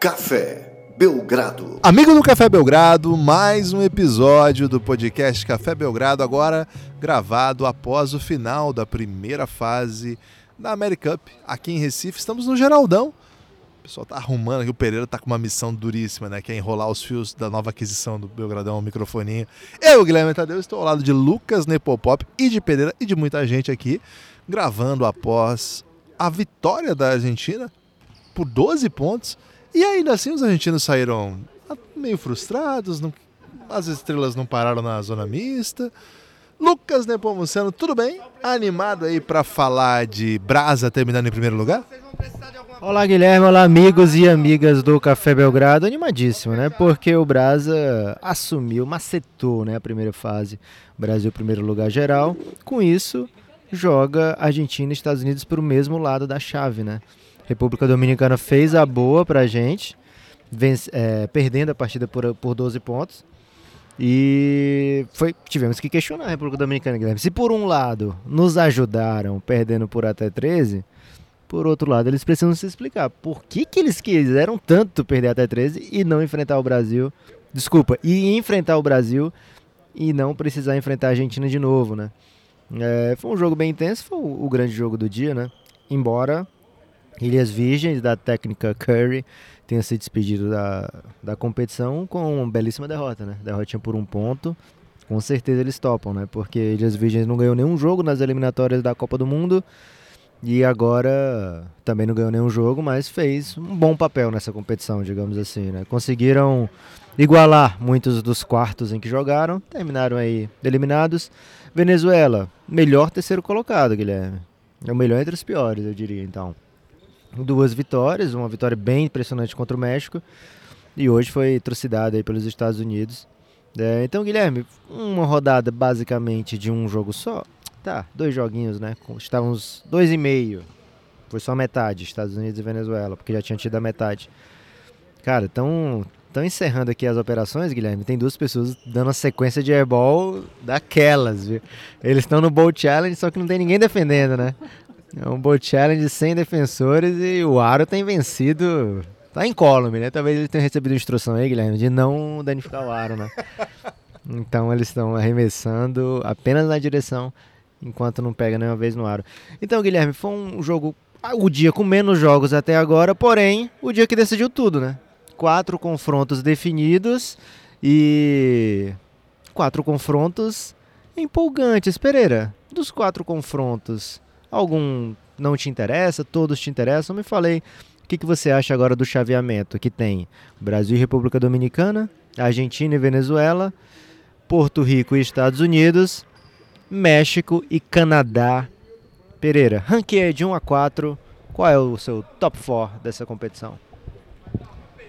Café Belgrado. Amigo do Café Belgrado, mais um episódio do podcast Café Belgrado, agora gravado após o final da primeira fase da America Cup aqui em Recife. Estamos no Geraldão. O pessoal tá arrumando aqui, o Pereira tá com uma missão duríssima, né? Que é enrolar os fios da nova aquisição do Belgradão, o microfoninho. Eu, Guilherme Tadeu, estou ao lado de Lucas Nepopop e de Pereira e de muita gente aqui, gravando após a vitória da Argentina por 12 pontos. E ainda assim os argentinos saíram meio frustrados, não, as estrelas não pararam na zona mista. Lucas Nepomuceno, tudo bem? Animado aí para falar de Brasa terminando em primeiro lugar? Olá Guilherme, olá amigos e amigas do Café Belgrado, animadíssimo, né? Porque o Brasa assumiu, macetou, né, a primeira fase, Brasil primeiro lugar geral. Com isso, joga Argentina e Estados Unidos para o mesmo lado da chave, né? República Dominicana fez a boa pra gente, vence, é, perdendo a partida por, por 12 pontos. E foi, tivemos que questionar a República Dominicana, Guilherme. Se por um lado nos ajudaram perdendo por até 13, por outro lado eles precisam se explicar. Por que, que eles quiseram tanto perder até 13 e não enfrentar o Brasil? Desculpa, e enfrentar o Brasil e não precisar enfrentar a Argentina de novo, né? É, foi um jogo bem intenso, foi o grande jogo do dia, né? Embora Ilhas Virgens, da técnica Curry, tenha se despedido da, da competição com uma belíssima derrota, né? Derrotinha por um ponto. Com certeza eles topam, né? Porque Ilhas Virgens não ganhou nenhum jogo nas eliminatórias da Copa do Mundo. E agora também não ganhou nenhum jogo, mas fez um bom papel nessa competição, digamos assim, né? Conseguiram igualar muitos dos quartos em que jogaram, terminaram aí eliminados. Venezuela, melhor terceiro colocado, Guilherme. É o melhor entre os piores, eu diria, então duas vitórias, uma vitória bem impressionante contra o México e hoje foi trucidada aí pelos Estados Unidos. É, então, Guilherme, uma rodada basicamente de um jogo só. Tá, dois joguinhos, né? Estávamos dois e meio. Foi só metade, Estados Unidos e Venezuela, porque já tinha tido a metade. Cara, estão estão encerrando aqui as operações, Guilherme. Tem duas pessoas dando uma sequência de airball daquelas, viu? Eles estão no Bowl Challenge, só que não tem ninguém defendendo, né? É um Bowl Challenge sem defensores e o Aro tem vencido. Tá incólume, né? Talvez ele tenha recebido instrução aí, Guilherme, de não danificar o Aro, né? Então eles estão arremessando apenas na direção enquanto não pega nenhuma vez no aro. Então, Guilherme, foi um jogo. O dia com menos jogos até agora, porém, o dia que decidiu tudo, né? Quatro confrontos definidos e. Quatro confrontos empolgantes. Pereira, dos quatro confrontos, algum não te interessa, todos te interessam, me falei o que, que você acha agora do chaveamento que tem Brasil e República Dominicana, Argentina e Venezuela, Porto Rico e Estados Unidos, México e Canadá. Pereira, ranqueia de 1 a 4, qual é o seu top 4 dessa competição?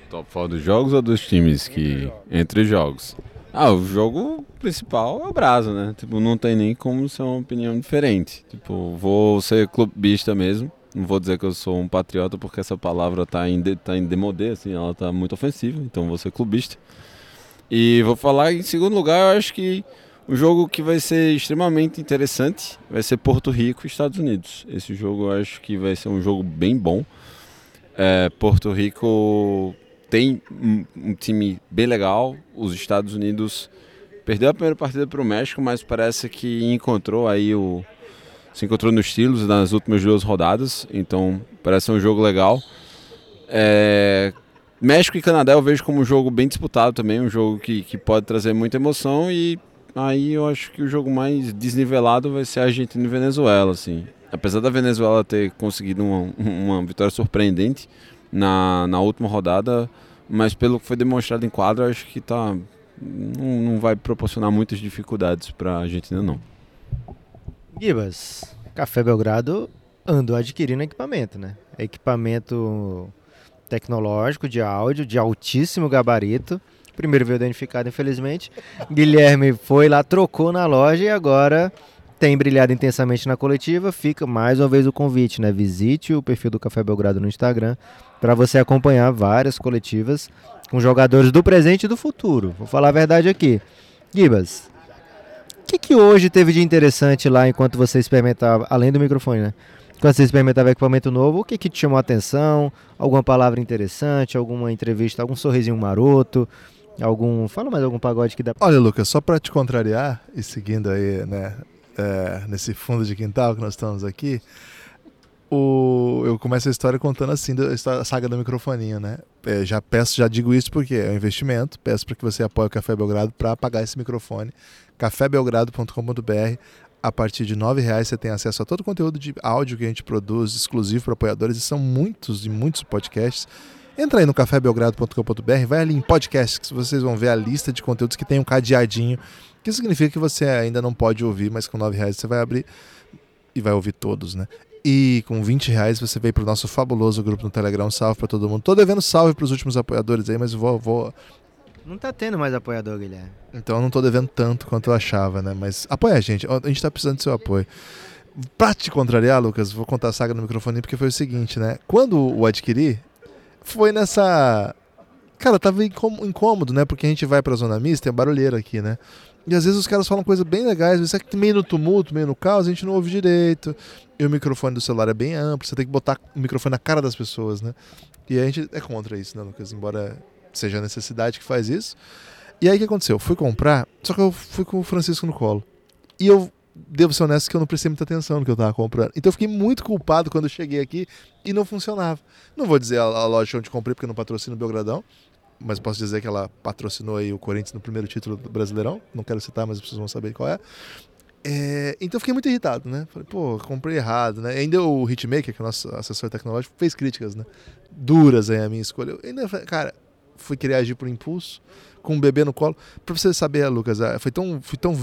Top 4 dos jogos ou dos times que entre jogos? Ah, o jogo principal é o Brasa, né? Tipo, não tem nem como ser uma opinião diferente. Tipo, vou ser clubista mesmo. Não vou dizer que eu sou um patriota porque essa palavra tá em, de, tá em demodê, assim, ela tá muito ofensiva, então vou ser clubista. E vou falar em segundo lugar, eu acho que o jogo que vai ser extremamente interessante vai ser Porto Rico e Estados Unidos. Esse jogo eu acho que vai ser um jogo bem bom. É, Porto Rico tem um, um, time bem legal. Os Estados Unidos perdeu a primeira partida para o México, mas parece que encontrou aí o se encontrou nos estilos nas últimas duas rodadas. Então parece um jogo legal. É, México e Canadá eu vejo como um jogo bem disputado também, um jogo que, que pode trazer muita emoção e aí eu acho que o jogo mais desnivelado vai ser Argentina e Venezuela, assim. Apesar da Venezuela ter conseguido uma, uma vitória surpreendente, na, na última rodada, mas pelo que foi demonstrado em quadro, acho que tá, não, não vai proporcionar muitas dificuldades para a Argentina, não. Gibas, Café Belgrado andou adquirindo equipamento, né? Equipamento tecnológico de áudio de altíssimo gabarito. Primeiro veio danificado, infelizmente. Guilherme foi lá, trocou na loja e agora tem brilhado intensamente na coletiva, fica mais uma vez o convite, né? Visite o perfil do Café Belgrado no Instagram para você acompanhar várias coletivas com jogadores do presente e do futuro. Vou falar a verdade aqui. Gibas, o que, que hoje teve de interessante lá enquanto você experimentava, além do microfone, né? quando você experimentava equipamento novo, o que, que te chamou a atenção? Alguma palavra interessante, alguma entrevista, algum sorrisinho maroto? Algum. Fala mais algum pagode que dá. Olha, Lucas, só para te contrariar e seguindo aí, né, é, nesse fundo de quintal que nós estamos aqui, o, eu começo a história contando assim da saga do microfoninho, né? É, já peço, já digo isso porque é um investimento. Peço para que você apoie o Café Belgrado para pagar esse microfone. cafébelgrado.com.br a partir de R$ reais você tem acesso a todo o conteúdo de áudio que a gente produz, exclusivo para apoiadores, e são muitos e muitos podcasts. Entra aí no cafébelgrado.com.br, vai ali em podcast, que vocês vão ver a lista de conteúdos que tem um cadeadinho, que significa que você ainda não pode ouvir, mas com R$ reais você vai abrir e vai ouvir todos, né? E com 20 reais você vem para o nosso fabuloso grupo no Telegram. salve para todo mundo. Tô devendo salve para os últimos apoiadores aí, mas vou, vou não tá tendo mais apoiador, Guilherme. Então eu não tô devendo tanto quanto eu achava, né? Mas apoia a gente, a gente tá precisando do seu apoio. Pra te contrariar, Lucas, vou contar a saga no microfone porque foi o seguinte, né? Quando o adquiri, foi nessa. Cara, tava incômodo, né? Porque a gente vai pra zona mista, tem barulheira aqui, né? E às vezes os caras falam coisas bem legais, mas é meio no tumulto, meio no caos, a gente não ouve direito. E o microfone do celular é bem amplo, você tem que botar o microfone na cara das pessoas, né? E a gente é contra isso, né, Lucas? Embora seja a necessidade que faz isso. E aí o que aconteceu? Eu fui comprar, só que eu fui com o Francisco no colo. E eu devo ser honesto que eu não prestei muita atenção no que eu estava comprando. Então eu fiquei muito culpado quando eu cheguei aqui e não funcionava. Não vou dizer a, a loja onde comprei porque não patrocina o Belgradão, mas posso dizer que ela patrocinou aí o Corinthians no primeiro título do Brasileirão. Não quero citar, mas as pessoas vão saber qual é. É, então eu fiquei muito irritado, né? Falei, pô, comprei errado, né? Ainda o Hitmaker, que é o nosso assessor tecnológico, fez críticas, né? Duras aí a minha escolha. Eu ainda cara, fui querer agir por impulso, com um bebê no colo. Pra você saber, Lucas, é, foi tão, foi tão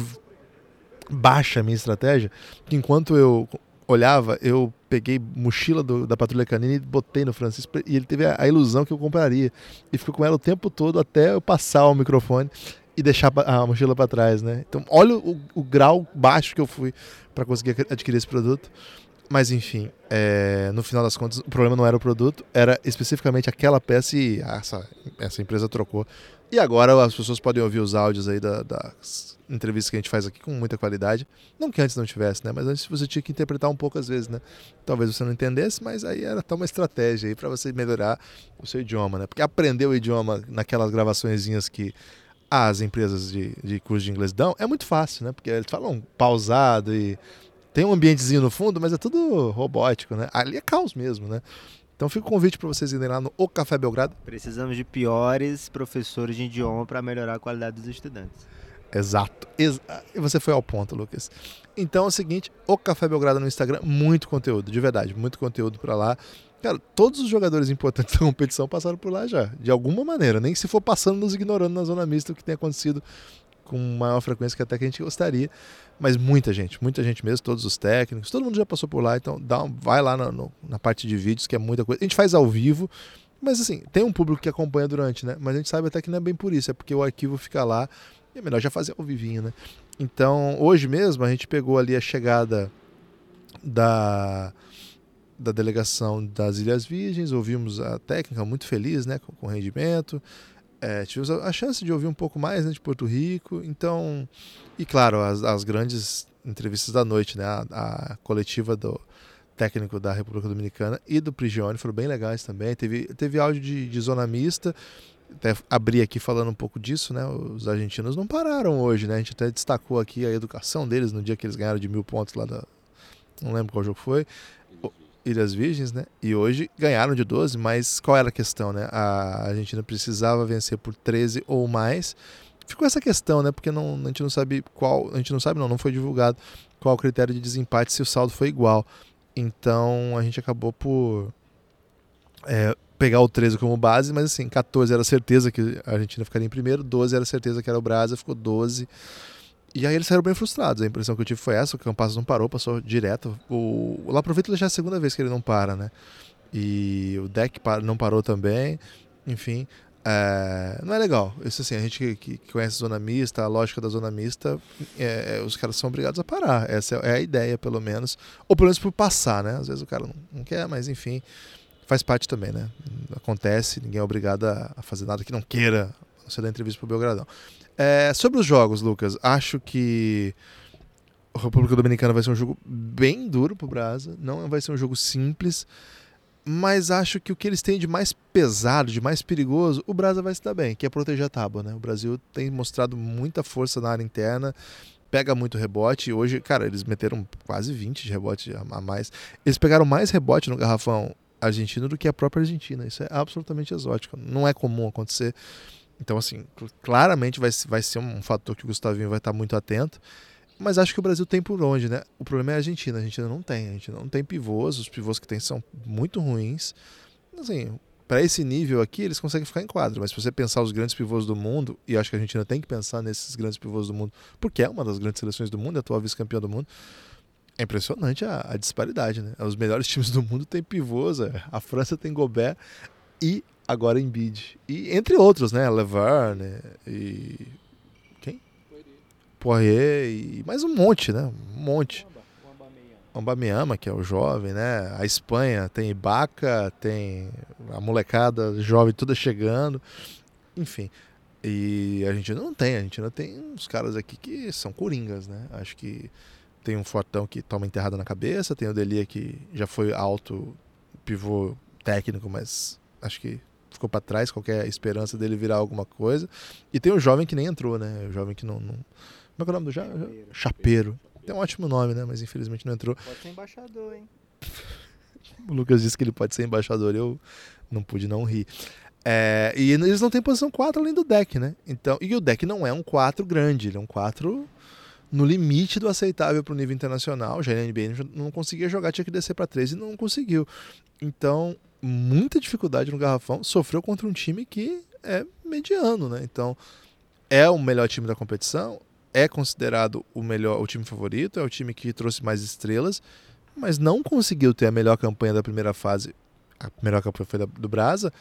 baixa a minha estratégia que enquanto eu olhava, eu peguei mochila do, da Patrulha Canina e botei no Francisco e ele teve a, a, ilusão que eu compraria. E ficou com ela o tempo todo até eu passar o microfone e deixar a mochila para trás, né? Então, olha o, o grau baixo que eu fui para conseguir adquirir esse produto. Mas enfim, é, no final das contas, o problema não era o produto, era especificamente aquela peça e essa, essa empresa trocou. E agora as pessoas podem ouvir os áudios aí da, das entrevistas que a gente faz aqui com muita qualidade. Não que antes não tivesse, né? Mas antes você tinha que interpretar um pouco às vezes, né? Talvez você não entendesse, mas aí era até uma estratégia aí para você melhorar o seu idioma, né? Porque aprender o idioma naquelas gravaçõezinhas que as empresas de, de curso de inglês dão é muito fácil, né? Porque eles falam pausado e tem um ambientezinho no fundo, mas é tudo robótico, né? Ali é caos mesmo, né? Então fica o convite para vocês irem lá no O Café Belgrado. Precisamos de piores professores de idioma para melhorar a qualidade dos estudantes. Exato. Ex e você foi ao ponto, Lucas. Então é o seguinte, o Café Belgrado no Instagram, muito conteúdo, de verdade, muito conteúdo para lá. Cara, todos os jogadores importantes da competição passaram por lá já, de alguma maneira, nem se for passando nos ignorando na zona mista o que tem acontecido com maior frequência que até que a gente gostaria. Mas muita gente, muita gente mesmo, todos os técnicos, todo mundo já passou por lá, então dá um, vai lá na, no, na parte de vídeos, que é muita coisa. A gente faz ao vivo, mas assim, tem um público que acompanha durante, né? Mas a gente sabe até que não é bem por isso, é porque o arquivo fica lá é melhor já fazer ao vivinho, né? Então, hoje mesmo a gente pegou ali a chegada da da delegação das Ilhas Virgens, ouvimos a técnica muito feliz, né, com, com rendimento é, tivemos a chance de ouvir um pouco mais né, de Porto Rico, então e claro as, as grandes entrevistas da noite, né, a, a, coletiva do técnico da República Dominicana e do Prigione foram bem legais também. Teve teve áudio de, de zona mista, até abri aqui falando um pouco disso, né? Os argentinos não pararam hoje, né? A gente até destacou aqui a educação deles no dia que eles ganharam de mil pontos lá da não lembro qual jogo foi. Ilhas Virgens, né? E hoje ganharam de 12, mas qual era a questão, né? A Argentina precisava vencer por 13 ou mais. Ficou essa questão, né? Porque não, a gente não sabe qual, a gente não sabe não, não foi divulgado qual o critério de desempate se o saldo foi igual. Então a gente acabou por é, pegar o 13 como base, mas assim, 14 era certeza que a Argentina ficaria em primeiro, 12 era certeza que era o Brasil, ficou 12. E aí eles saíram bem frustrados. A impressão que eu tive foi essa, o Campazzo não parou, passou direto. O, o Laprovito já é a segunda vez que ele não para, né? E o deck não parou também. Enfim, é, não é legal. Isso assim, a gente que, que, conhece a zona mista, a lógica da zona mista, é, é, os caras são obrigados a parar. Essa é a ideia, pelo menos. Ou pelo menos por passar, né? Às vezes o cara não, não quer, mas enfim, faz parte também, né? Acontece, ninguém é obrigado a fazer nada que não queira. Você dá entrevista pro Belgradão. É, sobre os jogos, Lucas, acho que a República Dominicana vai ser um jogo bem duro pro Brasa, não vai ser um jogo simples, mas acho que o que eles têm de mais pesado, de mais perigoso, o Brasa vai se dar bem, que é proteger a tábua, né? O Brasil tem mostrado muita força na área interna, pega muito rebote. Hoje, cara, eles meteram quase 20 de rebote a mais. Eles pegaram mais rebote no garrafão argentino do que a própria Argentina. Isso é absolutamente exótico. Não é comum acontecer. Então, assim, claramente vai, vai ser um fator que o Gustavinho vai estar muito atento. Mas acho que o Brasil tem por onde, né? O problema é a Argentina. A Argentina não tem. A gente não tem pivôs. Os pivôs que tem são muito ruins. Assim, para esse nível aqui, eles conseguem ficar em quadro. Mas se você pensar os grandes pivôs do mundo, e acho que a Argentina tem que pensar nesses grandes pivôs do mundo, porque é uma das grandes seleções do mundo, é a atual vice-campeã do mundo. É impressionante a, a, disparidade, né? Os melhores times do mundo têm pivôs. É. A França tem Gobert e agora Embiid. E entre outros, né? Levar, né? E. Quem? Poirier e mais um monte, né? Um monte. O Ambameyama, que é o jovem, né? A Espanha tem Ibaka, tem a molecada jovem toda chegando. Enfim. E a gente não tem, a gente não tem uns caras aqui que são coringas, né? Acho que tem um fortão que toma enterrada na cabeça, tem o Delia que já foi alto pivô técnico, mas acho que ficou para trás qualquer esperança dele virar alguma coisa. E tem o jovem que nem entrou, né? O jovem que não. não... Como é, que é o nome do jovem? Chapeiro. Chapeiro. Tem um ótimo nome, né? Mas infelizmente não entrou. Pode ser embaixador, hein? o Lucas disse que ele pode ser embaixador, eu não pude não rir. É, e eles não têm posição 4 além do deck, né? Então, e o deck não é um 4 grande, ele é um 4 no limite do aceitável para o nível internacional. Já a NBA não conseguia jogar, tinha que descer para 3 e não conseguiu. Então, muita dificuldade no garrafão, sofreu contra um time que é mediano, né? Então, é o melhor time da competição, é considerado o melhor, o time favorito, é o time que trouxe mais estrelas, mas não conseguiu ter a melhor campanha da primeira fase. A melhor campanha foi da, do Brasa,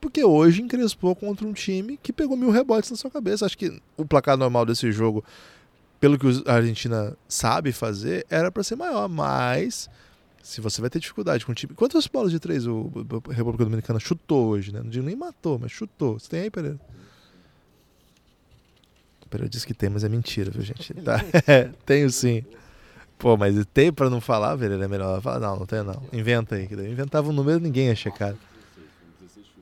porque hoje encrespou contra um time que pegou mil rebotes na sua cabeça. Acho que o placar normal desse jogo, pelo que a Argentina sabe fazer, era para ser maior, mas se você vai ter dificuldade com o time. Quantas bolas de três o República Dominicana chutou hoje, né? Não digo nem matou, mas chutou. Você tem aí, Pereira? Pereira disse que tem, mas é mentira, viu, gente? Tá. tenho sim. Pô, mas tem pra não falar, Pereira? É melhor falar. Não, não tem não. Inventa aí. Inventava um número ninguém ia checar.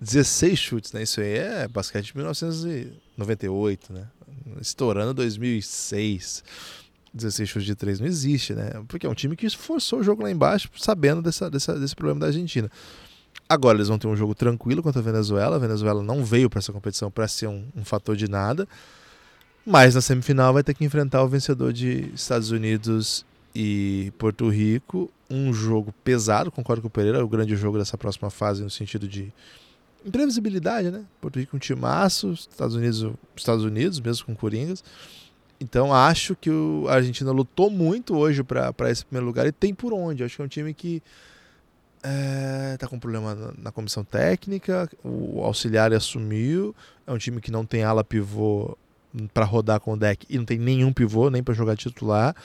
16 chutes, né? Isso aí é basquete de 1998, né? Estourando 2006. 16 chutes de 3 não existe, né? Porque é um time que forçou o jogo lá embaixo, sabendo dessa, dessa, desse problema da Argentina. Agora eles vão ter um jogo tranquilo contra a Venezuela. A Venezuela não veio para essa competição para ser um, um, fator de nada. Mas na semifinal vai ter que enfrentar o vencedor de Estados Unidos e Porto Rico. Um jogo pesado, concordo com o Pereira, o grande jogo dessa próxima fase no sentido de imprevisibilidade, né? Porto Rico um timaço, Estados Unidos, Estados Unidos mesmo com Coringas. Então acho que o, a Argentina lutou muito hoje para esse primeiro lugar e tem por onde. Acho que é um time que está é, com problema na, na, comissão técnica, o auxiliar assumiu. É um time que não tem ala pivô para rodar com o deck e não tem nenhum pivô nem para jogar titular.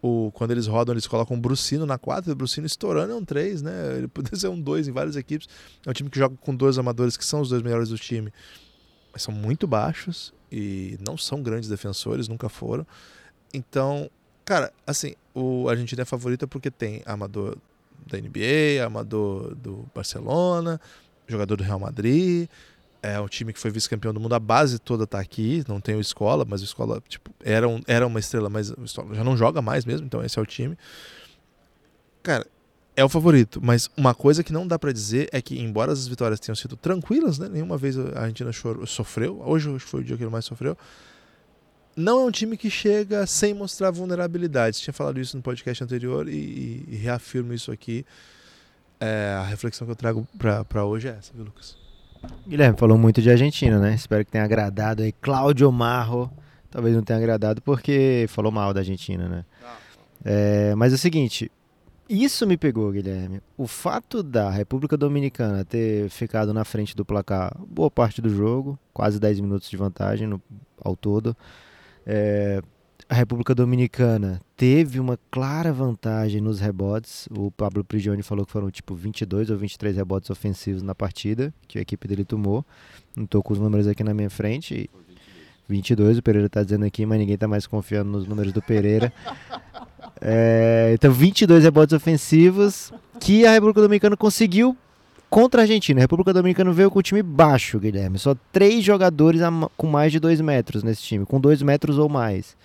O, quando eles rodam, eles colocam o Brucino na 4, o Brucino estourando é um 3, né? Ele poderia ser um 2 em várias equipes. É um time que joga com dois amadores que são os dois melhores do time, mas são muito baixos e não são grandes defensores, nunca foram. Então, cara, assim, o Argentina é favorita porque tem amador da NBA, amador do Barcelona, jogador do Real Madrid, é um time que foi vice-campeão do mundo, a base toda tá aqui, não tem o Escola, mas o Escola, tipo, era, um, era uma estrela, mas o Escola já não joga mais mesmo, então esse é o time. Cara, é o favorito, mas uma coisa que não dá para dizer é que, embora as vitórias tenham sido tranquilas, né, nenhuma vez a Argentina chorou, sofreu, hoje foi o dia que ele mais sofreu, não é um time que chega sem mostrar vulnerabilidades. Tinha falado isso no podcast anterior e, e reafirmo isso aqui. É, a reflexão que eu trago para hoje é essa, viu, Lucas? Guilherme falou muito de Argentina, né? Espero que tenha agradado aí. Cláudio Marro, talvez não tenha agradado porque falou mal da Argentina, né? É, mas é o seguinte, isso me pegou, Guilherme. O fato da República Dominicana ter ficado na frente do placar boa parte do jogo, quase 10 minutos de vantagem no, ao todo. É, a República Dominicana teve uma clara vantagem nos rebotes. O Pablo Prigioni falou que foram tipo 22 ou 23 rebotes ofensivos na partida que a equipe dele tomou. Não estou com os números aqui na minha frente. 22, o Pereira está dizendo aqui, mas ninguém está mais confiando nos números do Pereira. É, então, 22 rebotes ofensivos que a República Dominicana conseguiu contra a Argentina. A República Dominicana veio com o time baixo, Guilherme. Só três jogadores com mais de 2 metros nesse time, com 2 metros ou mais.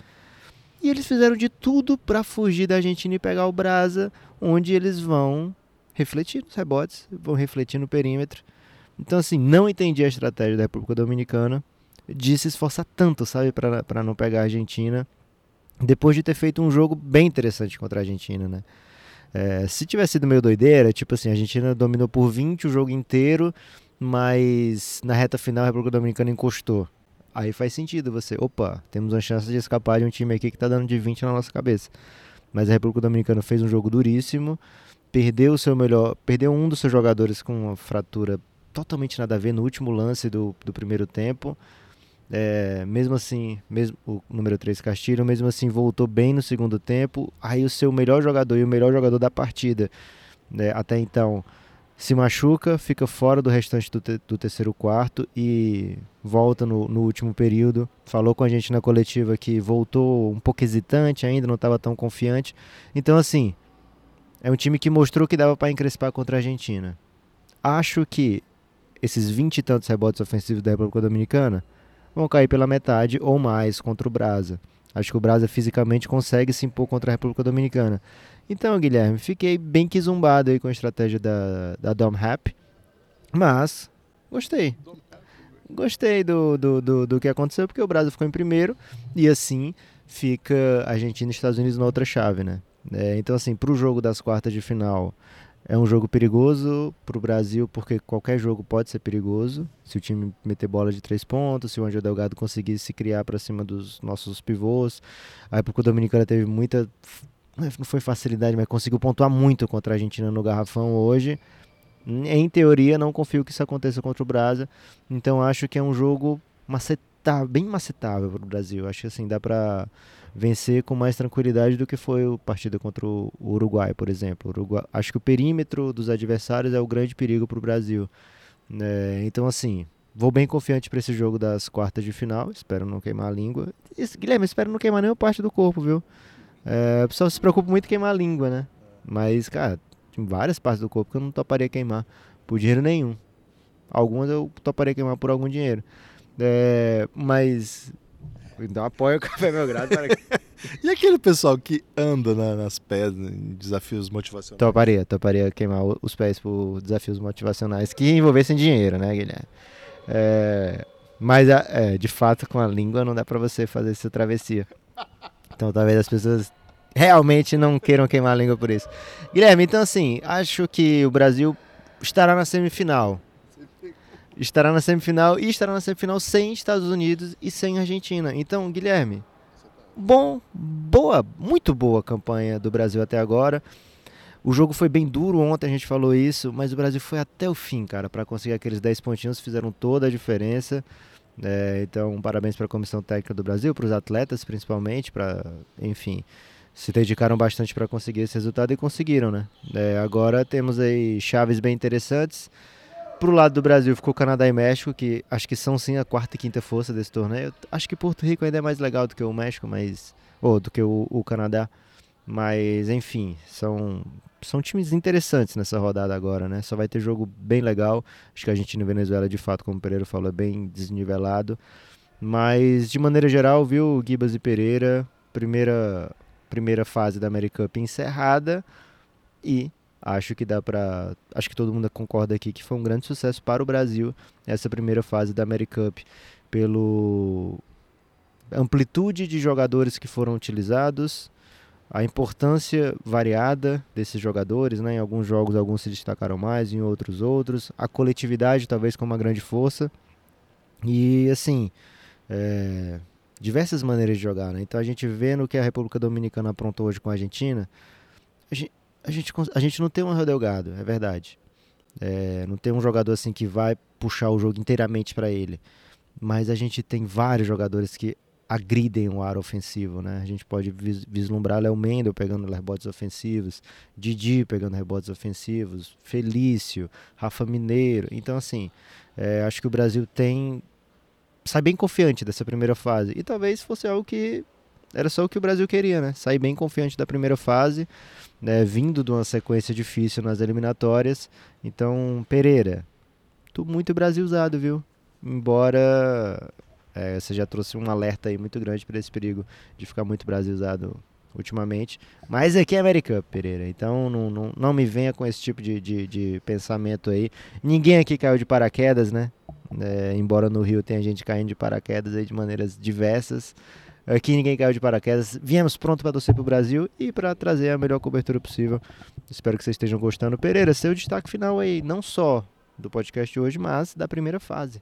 E eles fizeram de tudo para fugir da Argentina e pegar o Brasa, onde eles vão refletir nos rebotes, vão refletir no perímetro. Então, assim, não entendi a estratégia da República Dominicana de se esforçar tanto, sabe, para não pegar a Argentina, depois de ter feito um jogo bem interessante contra a Argentina, né? É, se tivesse sido meio doideira, tipo assim, a Argentina dominou por 20 o jogo inteiro, mas na reta final a República Dominicana encostou. Aí faz sentido você, opa, temos uma chance de escapar de um time aqui que tá dando de 20 na nossa cabeça. Mas a República Dominicana fez um jogo duríssimo, perdeu o seu melhor, perdeu um dos seus jogadores com uma fratura totalmente nada a ver no último lance do, do primeiro tempo. É, mesmo assim, mesmo o número 3 Castilho, mesmo assim voltou bem no segundo tempo. Aí o seu melhor jogador e o melhor jogador da partida, né, até então, se machuca, fica fora do restante do, te, do terceiro quarto e volta no, no, último período. Falou com a gente na coletiva que voltou um pouco hesitante ainda, não estava tão confiante. Então, assim, é um time que mostrou que dava para encrespar contra a Argentina. Acho que esses 20 e tantos rebotes ofensivos da República Dominicana vão cair pela metade ou mais contra o Brasa. Acho que o Brasa fisicamente consegue se impor contra a República Dominicana. Então, Guilherme, fiquei bem que zumbado aí com a estratégia da, da Dom Rap, mas gostei. Gostei do, do, do, do que aconteceu, porque o Brasa ficou em primeiro e assim fica Argentina e Estados Unidos na outra chave, né? É, então, assim, para o jogo das quartas de final, é um jogo perigoso para o Brasil, porque qualquer jogo pode ser perigoso. Se o time meter bola de três pontos, se o Angel Delgado conseguir se criar para cima dos nossos pivôs. A República Dominicana teve muita. Não foi facilidade, mas conseguiu pontuar muito contra a Argentina no Garrafão hoje. Em teoria, não confio que isso aconteça contra o Brasa. Então acho que é um jogo macetável, bem macetável para o Brasil. Acho que assim, dá para vencer com mais tranquilidade do que foi a partida contra o Uruguai, por exemplo. Uruguai, acho que o perímetro dos adversários é o grande perigo para o Brasil. É, então, assim, vou bem confiante para esse jogo das quartas de final. Espero não queimar a língua. Guilherme, espero não queimar nenhuma parte do corpo, viu? É, o pessoal se preocupa muito em queimar a língua, né? Mas, cara, tem várias partes do corpo que eu não toparia queimar por dinheiro nenhum. Algumas eu toparia queimar por algum dinheiro. É, mas então apoia o Café Belgrado. Para... e aquele pessoal que anda na, nas pés em desafios motivacionais? Toparia, toparia queimar os pés por desafios motivacionais que envolvessem dinheiro, né, Guilherme? É, mas, é, de fato, com a língua não dá para você fazer essa travessia. Então talvez as pessoas realmente não queiram queimar a língua por isso. Guilherme, então assim, acho que o Brasil estará na semifinal estará na semifinal e estará na semifinal sem Estados Unidos e sem Argentina. Então, Guilherme, bom, boa, muito boa campanha do Brasil até agora. O jogo foi bem duro ontem, a gente falou isso, mas o Brasil foi até o fim, cara, para conseguir aqueles 10 pontinhos, fizeram toda a diferença. É, então, parabéns para a comissão técnica do Brasil, para os atletas principalmente, para, enfim, se dedicaram bastante para conseguir esse resultado e conseguiram, né? É, agora temos aí chaves bem interessantes. Pro lado do Brasil ficou Canadá e México, que acho que são sim a quarta e quinta força desse torneio. Acho que Porto Rico ainda é mais legal do que o México, mas ou do que o, o Canadá. Mas enfim, são são times interessantes nessa rodada agora, né? Só vai ter jogo bem legal. Acho que a Argentina e Venezuela, de fato, como o Pereira falou, é bem desnivelado. Mas, de maneira geral, viu, Gibas e Pereira, primeira, primeira fase da Americup encerrada. E Acho que dá para, acho que todo mundo concorda aqui que foi um grande sucesso para o Brasil essa primeira fase da Americup pelo amplitude de jogadores que foram utilizados, a importância variada desses jogadores, né? Em alguns jogos alguns se destacaram mais, em outros outros, a coletividade talvez com uma grande força e assim é, diversas maneiras de jogar, né? Então a gente vê no que a República Dominicana aprontou hoje com a Argentina, a gente, a gente, a gente não tem um Rio Delgado, é verdade. É, não tem um jogador assim que vai puxar o jogo inteiramente para ele. Mas a gente tem vários jogadores que agridem o ar ofensivo, né? A gente pode vislumbrar Léo Mendel pegando rebotes ofensivos, Didi pegando rebotes ofensivos, Felício, Rafa Mineiro. Então, assim, é, acho que o Brasil tem sai bem confiante dessa primeira fase. E talvez fosse algo que era só o que o Brasil queria, né? Sair bem confiante da primeira fase, né? vindo de uma sequência difícil nas eliminatórias. Então, Pereira, tu muito brasilzado, viu? Embora é, você já trouxe um alerta aí muito grande para esse perigo de ficar muito brasilzado ultimamente. Mas aqui é América, Pereira. Então não, não, não me venha com esse tipo de, de, de pensamento aí. Ninguém aqui caiu de paraquedas, né? É, embora no Rio tenha gente caindo de paraquedas aí de maneiras diversas. Aqui ninguém caiu de paraquedas. Viemos pronto para torcer para o Brasil e para trazer a melhor cobertura possível. Espero que vocês estejam gostando. Pereira, seu destaque final aí, não só do podcast de hoje, mas da primeira fase.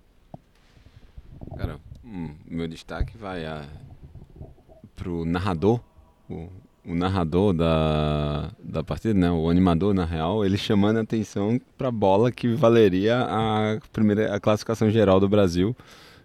Cara, hum, meu destaque vai a, pro narrador, o, o narrador da, da partida, né, o animador na real, ele chamando a atenção para a bola que valeria a primeira a classificação geral do Brasil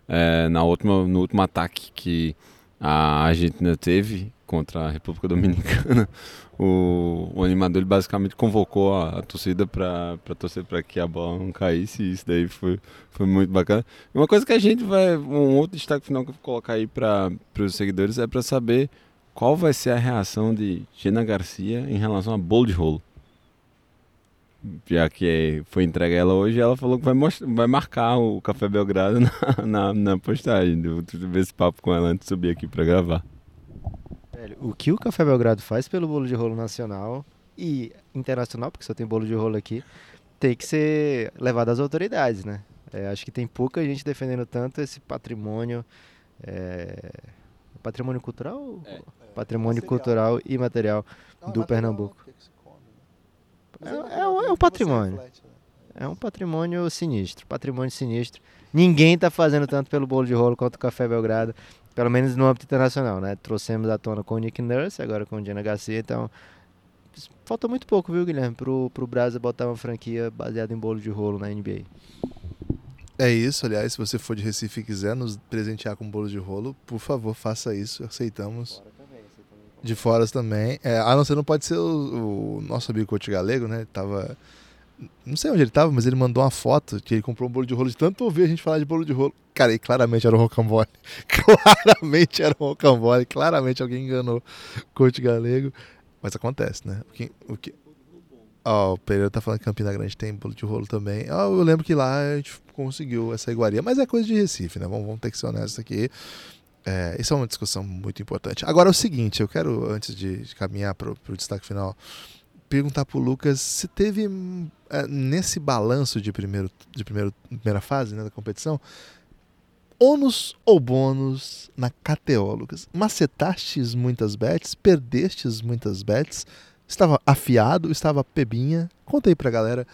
é, na última, no último ataque que a Argentina teve contra a República Dominicana, o, o animador ele basicamente convocou a, a torcida para torcer para que a bola não caísse, e isso daí foi, foi muito bacana. Uma coisa que a gente vai, um outro destaque final que eu vou colocar aí para os seguidores é para saber qual vai ser a reação de Gina Garcia em relação a bolo de rolo. Já que foi entregue a ela hoje, ela falou que vai, mostrar, vai marcar o Café Belgrado na, na, na postagem. Vou ver esse papo com ela antes de subir aqui para gravar. O que o Café Belgrado faz pelo bolo de rolo nacional e internacional, porque só tem bolo de rolo aqui, tem que ser levado às autoridades, né? É, acho que tem pouca gente defendendo tanto esse patrimônio. É, patrimônio cultural? É. Patrimônio Material. cultural e material Não, do material Pernambuco. não, que se come, É- é um- é um patrimônio. reflete, né? É um patrimônio sinistro, patrimônio sinistro. Ninguém tá fazendo tanto pelo bolo de rolo quanto o Café Belgrado, pelo menos no âmbito internacional, né? Trouxemos à tona com o Nick Nurse, agora com o Diana Garcia, então falta muito pouco, viu, Guilherme, pro, pro Brasa botar uma franquia baseada em bolo de rolo na NBA. É isso, aliás, se você for de Recife e quiser nos presentear com bolo de rolo, por favor, faça isso, aceitamos. De fora também. É, a não ser não pode ser o, o nosso amigo Coach Galego, né? Ele tava. Não sei onde ele tava, mas ele mandou uma foto que ele comprou um bolo de rolo de tanto ouvir a gente falar de bolo de rolo. Cara, e claramente era um rocambole. claramente era um rocambole. Claramente alguém enganou o Coach Galego. Mas acontece, né? O que, o que... Ó, o Pereira tá falando que Campina Grande tem bolo de rolo também. Ó, eu lembro que lá a gente conseguiu essa iguaria. Mas é coisa de Recife, né? Vamos, vamos ter que ser honestos aqui. É, isso é uma discussão muito importante. Agora é o seguinte, eu quero, antes de, caminhar para o destaque final, perguntar para o Lucas se teve é, nesse balanço de, primeiro, de primeiro, primeira fase né, da competição, ônus ou bônus na KTO, Lucas? Macetastes muitas bets, perdestes muitas bets, estava afiado, estava pebinha? Conta aí pra galera.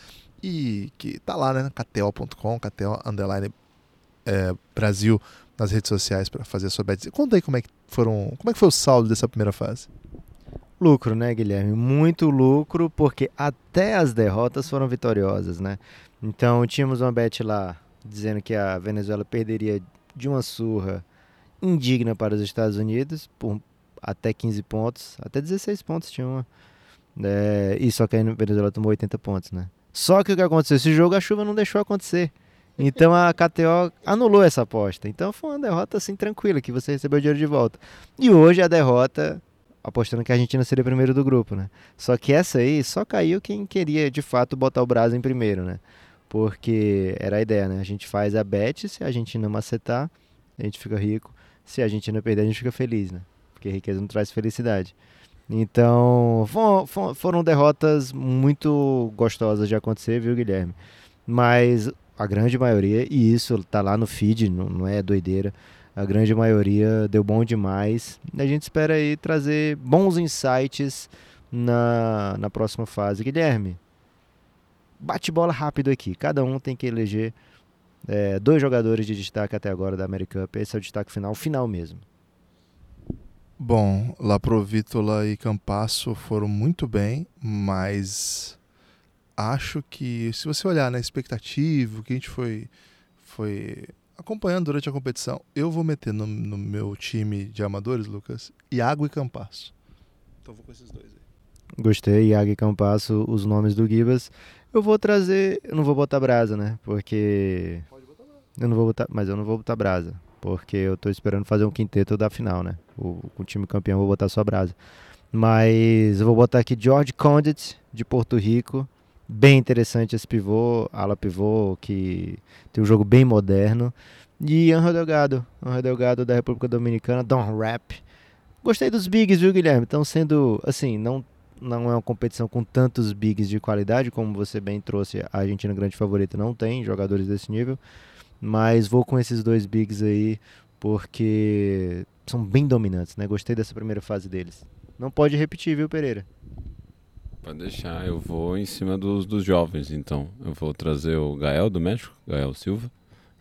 E que tá lá, né? KTO.com, KTO Underline é, Brasil nas redes sociais para fazer a sua bet. Conta aí como é que foram, como é que foi o saldo dessa primeira fase. Lucro, né, Guilherme? Muito lucro, porque até as derrotas foram vitoriosas, né? Então, tínhamos uma bet lá dizendo que a Venezuela perderia de uma surra indigna para os Estados Unidos, por até 15 pontos, até 16 pontos tinha uma. É, e só que a Venezuela tomou 80 pontos, né? Só que o que aconteceu? Esse jogo a chuva não deixou acontecer. Então a KTO anulou essa aposta. Então foi uma derrota assim tranquila, que você recebeu o dinheiro de volta. E hoje a derrota apostando que a Argentina seria primeiro do grupo, né? Só que essa aí só caiu quem queria de fato botar o Brasil em primeiro, né? Porque era a ideia, né? A gente faz a bet, se a Argentina macetar, a gente fica rico. Se a Argentina perder, a gente fica feliz, né? Porque riqueza não traz felicidade. Então, foram derrotas muito gostosas de acontecer, viu, Guilherme? Mas a grande maioria, e isso tá lá no feed, não, não é doideira, a grande maioria deu bom demais. A gente espera aí trazer bons insights na, na próxima fase. Guilherme, bate bola rápido aqui. Cada um tem que eleger é, dois jogadores de destaque até agora da American Cup. Esse é o destaque final, final mesmo. Bom, Laprovítola e Campasso foram muito bem, mas acho que se você olhar na expectativa, o que a gente foi, foi acompanhando durante a competição, eu vou meter no, no meu time de amadores, Lucas, Iago e Campasso. Então vou com esses dois aí. Gostei, Iago e Campasso, os nomes do Gibas. Eu vou trazer, eu não vou botar brasa, né? Porque eu não vou botar, mas eu não vou botar brasa. porque eu tô esperando fazer um quinteto da final, né? O, o time campeão vou botar só brasa. Mas eu vou botar aqui George Condit, de Porto Rico. Bem interessante esse pivô, ala pivô, que tem um jogo bem moderno. E Anjo Delgado, Anjo Delgado da República Dominicana, Don Rap. Gostei dos bigs, viu, Guilherme? Estão sendo, assim, não, não é uma competição com tantos bigs de qualidade, como você bem trouxe, a Argentina grande favorita não tem jogadores desse nível. Mas vou com esses dois bigs aí, porque são bem dominantes, né? Gostei dessa primeira fase deles. Não pode repetir, viu, Pereira? Pode deixar, eu vou em cima dos, dos jovens, então. Eu vou trazer o Gael do México, Gael Silva,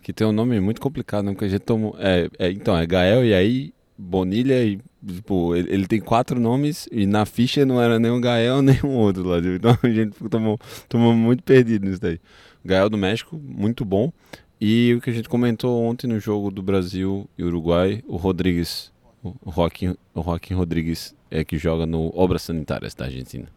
que tem um nome muito complicado, né? Porque a gente tomou. É, é, então, é Gael e aí Bonilha e. Tipo, ele, ele, tem quatro nomes e na ficha não era nem um Gael nem um outro lá. Então a gente tomou, tomou muito perdido nisso daí. Gael do México, muito bom. E o que a gente comentou ontem no jogo do Brasil e Uruguai, o Rodrigues, o Joaquim, o Joaquim Rodrigues, é que joga no Obras Sanitárias da Argentina.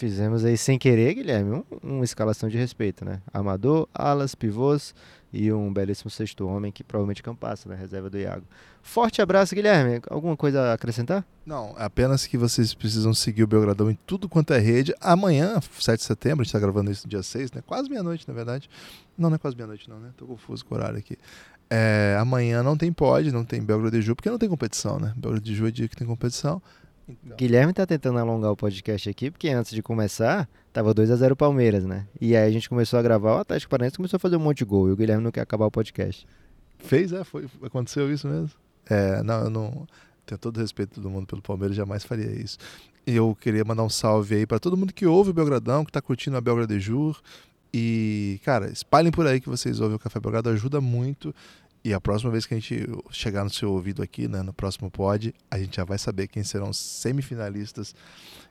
Fizemos aí sem querer, Guilherme, um, uma escalação de respeito, né? Amador, alas, pivôs e um belíssimo sexto homem que provavelmente campaça na reserva do Iago. Forte abraço, Guilherme. Alguma coisa a acrescentar? Não, apenas que vocês precisam seguir o Belgradão em tudo quanto é rede. Amanhã, 7 de setembro, a gente está gravando isso no dia 6, né? Quase meia-noite, na verdade. Não, não é quase meia-noite, não, né? Tô confuso com o horário aqui. É, amanhã não tem pod, não tem Belgrado de Ju, porque não tem competição, né? Belgrado de Ju é dia que tem competição. Então. Guilherme tá tentando alongar o podcast aqui, porque antes de começar, tava 2 a 0 Palmeiras, né? E aí a gente começou a gravar, o Atlético Paranaense começou a fazer um monte de gol, e o Guilherme não quer acabar o podcast. Fez, é? Foi, aconteceu isso mesmo? É, não, eu não tenho todo o respeito do mundo pelo Palmeiras, jamais faria isso. E eu queria mandar um salve aí para todo mundo que ouve o Belgradão, que tá curtindo a Belgrade Jur. E, cara, espalhem por aí que vocês ouvem o Café Belgrado, ajuda muito. E a próxima vez que a gente chegar no seu ouvido aqui, né, no próximo pod, a gente já vai saber quem serão os semifinalistas.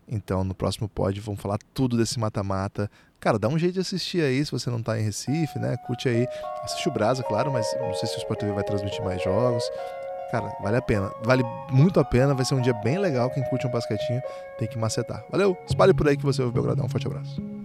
Então, no próximo pod, vamos falar tudo desse mata-mata. Cara, dá um jeito de assistir aí, se você não tá em Recife, né? Curte aí. Assiste o Brasa, claro, mas não sei se o Sport TV vai transmitir mais jogos. Cara, vale a pena. Vale muito a pena. Vai ser um dia bem legal. Quem curte um basquetinho tem que macetar. Valeu! Espalhe por aí que você ouve o Belgradão. Um forte abraço.